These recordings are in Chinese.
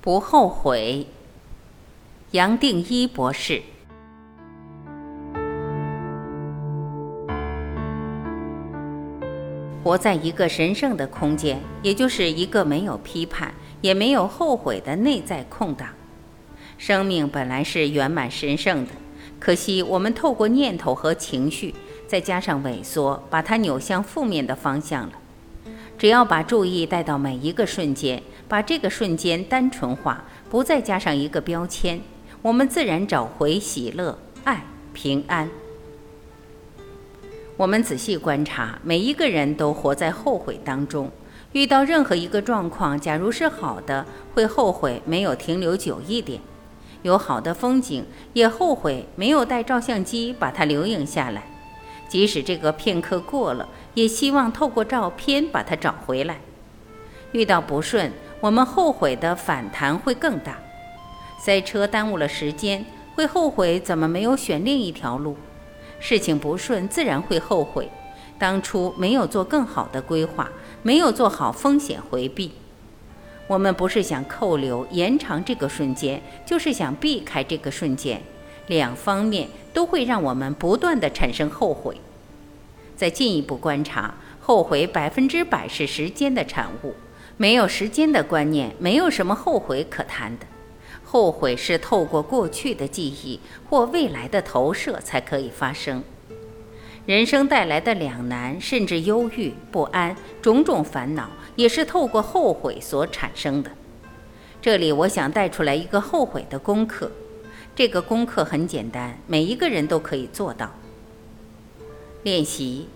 不后悔。杨定一博士。活在一个神圣的空间，也就是一个没有批判也没有后悔的内在空档。生命本来是圆满神圣的，可惜我们透过念头和情绪，再加上萎缩，把它扭向负面的方向了。只要把注意带到每一个瞬间，把这个瞬间单纯化，不再加上一个标签，我们自然找回喜乐、爱、平安。我们仔细观察，每一个人都活在后悔当中。遇到任何一个状况，假如是好的，会后悔没有停留久一点；有好的风景，也后悔没有带照相机把它留影下来。即使这个片刻过了，也希望透过照片把它找回来。遇到不顺，我们后悔的反弹会更大。塞车耽误了时间，会后悔怎么没有选另一条路。事情不顺，自然会后悔，当初没有做更好的规划，没有做好风险回避。我们不是想扣留、延长这个瞬间，就是想避开这个瞬间。两方面都会让我们不断的产生后悔。再进一步观察，后悔百分之百是时间的产物，没有时间的观念，没有什么后悔可谈的。后悔是透过过去的记忆或未来的投射才可以发生。人生带来的两难，甚至忧郁不安，种种烦恼，也是透过后悔所产生的。这里我想带出来一个后悔的功课。这个功课很简单，每一个人都可以做到。练习。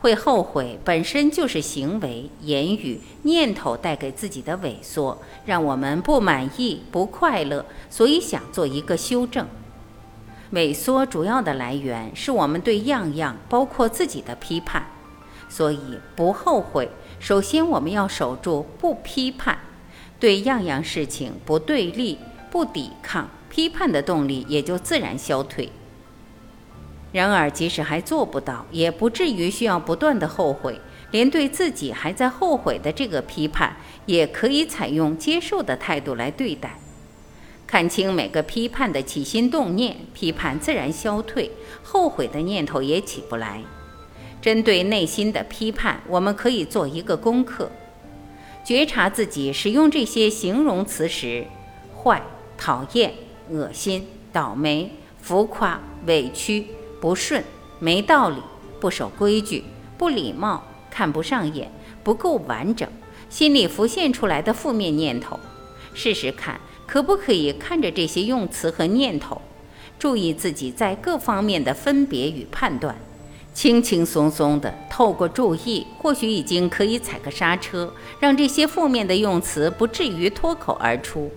会后悔本身就是行为、言语、念头带给自己的萎缩，让我们不满意、不快乐，所以想做一个修正。萎缩主要的来源是我们对样样，包括自己的批判，所以不后悔。首先，我们要守住不批判，对样样事情不对立、不抵抗，批判的动力也就自然消退。然而，即使还做不到，也不至于需要不断的后悔。连对自己还在后悔的这个批判，也可以采用接受的态度来对待。看清每个批判的起心动念，批判自然消退，后悔的念头也起不来。针对内心的批判，我们可以做一个功课：觉察自己使用这些形容词时，坏、讨厌、恶心、倒霉、浮夸、委屈。不顺、没道理、不守规矩、不礼貌、看不上眼、不够完整，心里浮现出来的负面念头，试试看可不可以看着这些用词和念头，注意自己在各方面的分别与判断，轻轻松松的透过注意，或许已经可以踩个刹车，让这些负面的用词不至于脱口而出。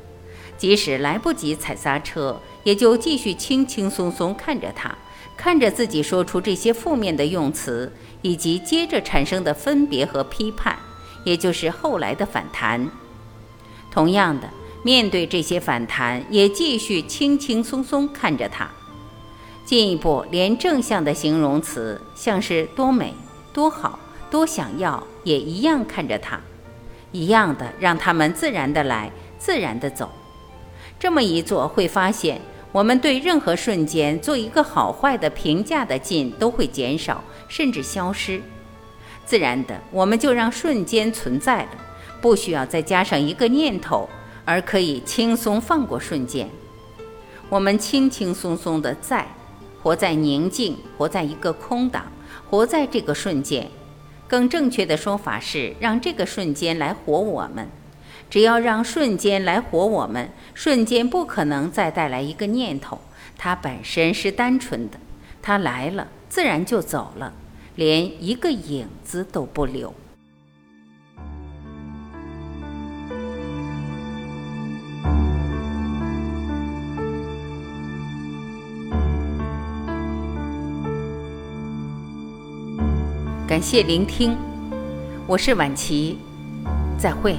即使来不及踩刹车，也就继续轻轻松松看着他。看着自己说出这些负面的用词，以及接着产生的分别和批判，也就是后来的反弹。同样的，面对这些反弹，也继续轻轻松松看着他。进一步，连正向的形容词，像是多美、多好、多想要，也一样看着他，一样的让他们自然的来，自然的走。这么一做，会发现。我们对任何瞬间做一个好坏的评价的劲都会减少，甚至消失。自然的，我们就让瞬间存在了，不需要再加上一个念头，而可以轻松放过瞬间。我们轻轻松松的在，活在宁静，活在一个空档，活在这个瞬间。更正确的说法是，让这个瞬间来活我们。只要让瞬间来活我们，瞬间不可能再带来一个念头，它本身是单纯的，它来了自然就走了，连一个影子都不留。感谢聆听，我是晚琪，再会。